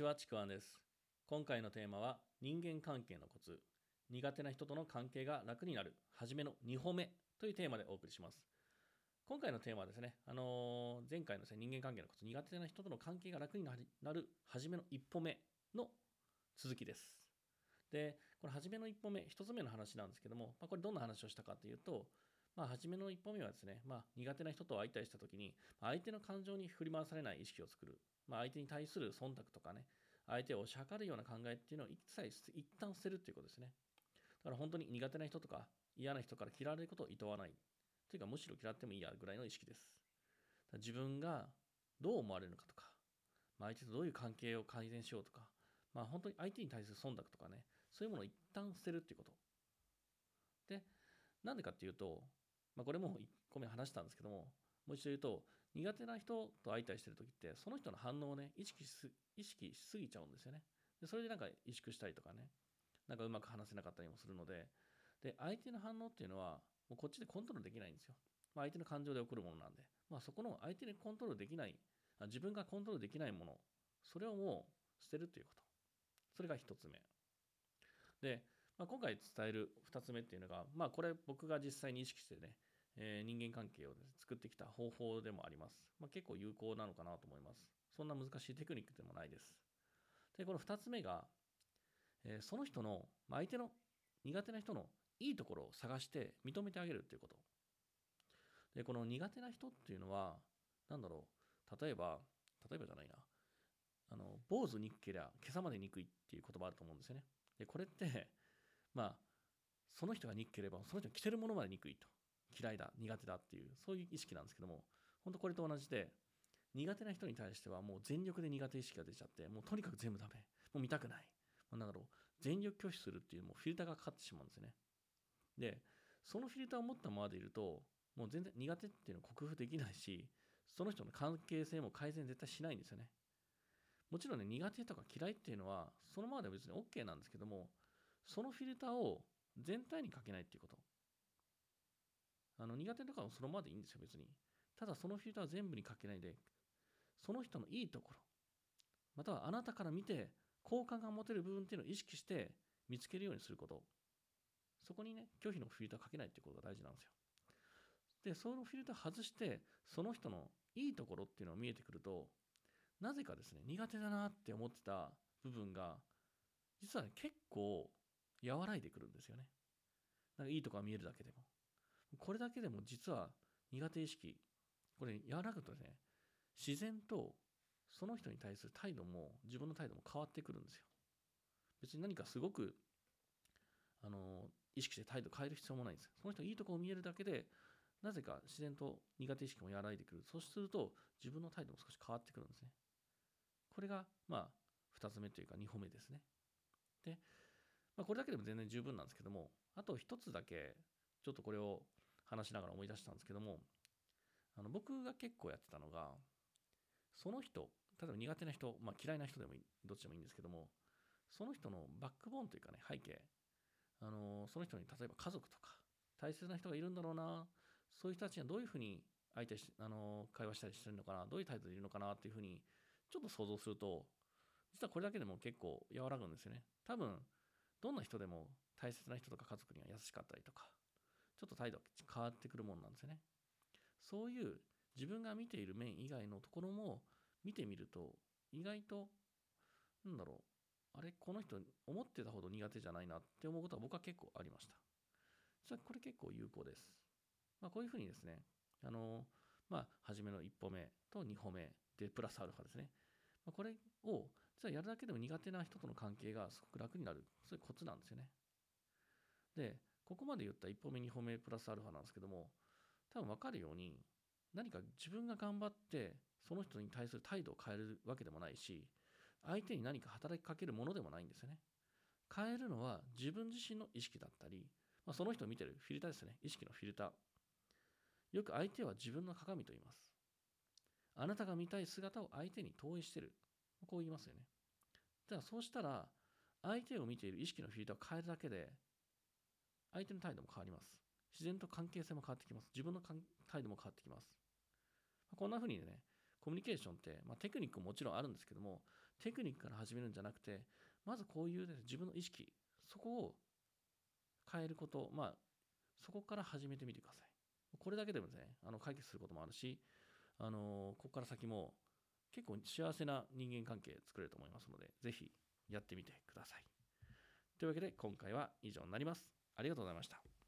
ちは、ちくわんです。今回のテーマは、人間関係のコツ。苦手な人との関係が楽になる。はじめの2歩目というテーマでお送りします。今回のテーマはですね、あのー前回のですね、人間関係のコツ、苦手な人との関係が楽になる、はじめの一歩目の続きです。で、これ、はじめの一歩目、一つ目の話なんですけども、まあ、これどんな話をしたかというと、まあ、初めの一歩目はですね、まあ、苦手な人と会いたりしたときに、相手の感情に振り回されない意識を作る。まあ、相手に対する忖度とかね、相手を押し量るような考えっていうのを一切、一旦捨てるっていうことですね。だから本当に苦手な人とか嫌な人から嫌われることを厭わない。というか、むしろ嫌ってもいいやぐらいの意識です。自分がどう思われるのかとか、まあ、相手とどういう関係を改善しようとか、まあ、本当に相手に対する忖度とかね、そういうものを一旦捨てるっていうこと。で、なんでかっていうと、まあ、これも1個目話したんですけども、もう一度言うと、苦手な人と相対してるときって、その人の反応をね、意識し意識しすぎちゃうんですよね。でそれでなんか萎縮したりとかね、なんかうまく話せなかったりもするので、で、相手の反応っていうのは、もうこっちでコントロールできないんですよ。まあ、相手の感情で起こるものなんで、まあ、そこの相手にコントロールできない、自分がコントロールできないもの、それをもう捨てるということ。それが一つ目。で、まあ、今回伝える二つ目っていうのが、まあ、これ僕が実際に意識してね、えー人間関係を、ね、作ってきた方法でもあります。まあ、結構有効なのかなと思います。そんな難しいテクニックでもないです。で、この2つ目が、えーその人の、まあ相手の苦手な人のいいところを探して認めてあげるということ。で、この苦手な人っていうのは、なんだろう、例えば、例えばじゃないな、あの、坊主憎けりゃ、今朝まで憎いっていう言葉あると思うんですよね。で、これって、まあ、その人が憎ければ、その人が着てるものまで憎いと。嫌いだ、苦手だっていう、そういう意識なんですけども、本当これと同じで、苦手な人に対してはもう全力で苦手意識が出ちゃって、もうとにかく全部ダメ。もう見たくない。なんだろう、全力拒否するっていうもうフィルターがかかってしまうんですよね。で、そのフィルターを持ったままでいると、もう全然苦手っていうのを克服できないし、その人の関係性も改善絶対しないんですよね。もちろんね、苦手とか嫌いっていうのは、そのままでは別に OK なんですけども、そのフィルターを全体にかけないっていうこと。あの苦手とかもそのままでいいんですよ、別に。ただそのフィルターを全部にかけないで、その人のいいところ、またはあなたから見て好感が持てる部分っていうのを意識して見つけるようにすること。そこにね、拒否のフィルターかけないっていうことが大事なんですよ。で、そのフィルター外して、その人のいいところっていうのが見えてくると、なぜかですね、苦手だなって思ってた部分が、実はね、結構和らいでくるんですよね。なんかいいとこが見えるだけでも。これだけでも実は苦手意識、これ和らぐとね、自然とその人に対する態度も自分の態度も変わってくるんですよ。別に何かすごくあの意識して態度変える必要もないんです。その人いいところを見えるだけでなぜか自然と苦手意識も和らいでくる。そうすると自分の態度も少し変わってくるんですね。これがまあ2つ目というか2歩目ですね。で、まあ、これだけでも全然十分なんですけどもあと1つだけちょっとこれを話しながら思い出したんですけどもあの僕が結構やってたのがその人例えば苦手な人、まあ、嫌いな人でもいいどっちでもいいんですけどもその人のバックボーンというかね背景あのその人に例えば家族とか大切な人がいるんだろうなそういう人たちがどういうふうに相手しあの会話したりしてるのかなどういう態度でいるのかなっていうふうにちょっと想像すると実はこれだけでも結構和らぐんですよね。多分どんな人でも大切な人とか家族には優しかったりとか態度が変わってくるもんなんですよね。そういう自分が見ている面以外のところも見てみると意外となんだろうあれこの人思ってたほど苦手じゃないなって思うことは僕は結構ありました。実はこれ結構有効です。まあこういうふうにですねあのまあ初めの一歩目と二歩目でプラスアルファですね。まあこれを実はやるだけでも苦手な人との関係がすごく楽になる。そういうコツなんですよね。でここまで言った一歩目二歩目プラスアルファなんですけども多分分かるように何か自分が頑張ってその人に対する態度を変えるわけでもないし相手に何か働きかけるものでもないんですよね。変えるのは自分自身の意識だったり、まあ、その人を見てるフィルターですね。意識のフィルター。よく相手は自分の鏡と言います。あなたが見たい姿を相手に投影してる。こう言いますよね。じゃあそうしたら相手を見ている意識のフィルターを変えるだけで相手の態度も変わります自然と関係性も変わってきます。自分の態度も変わってきます。こんな風にね、コミュニケーションって、まあ、テクニックももちろんあるんですけども、テクニックから始めるんじゃなくてまずこういう、ね、自分の意識そこを変えることまあそこから始めてみてくださいこれだけでもねあの解決することもあるしあのここから先も結構幸せな人間関係作れると思いますのでぜひやってみてくださいというわけで今回は以上になりますありがとうございました。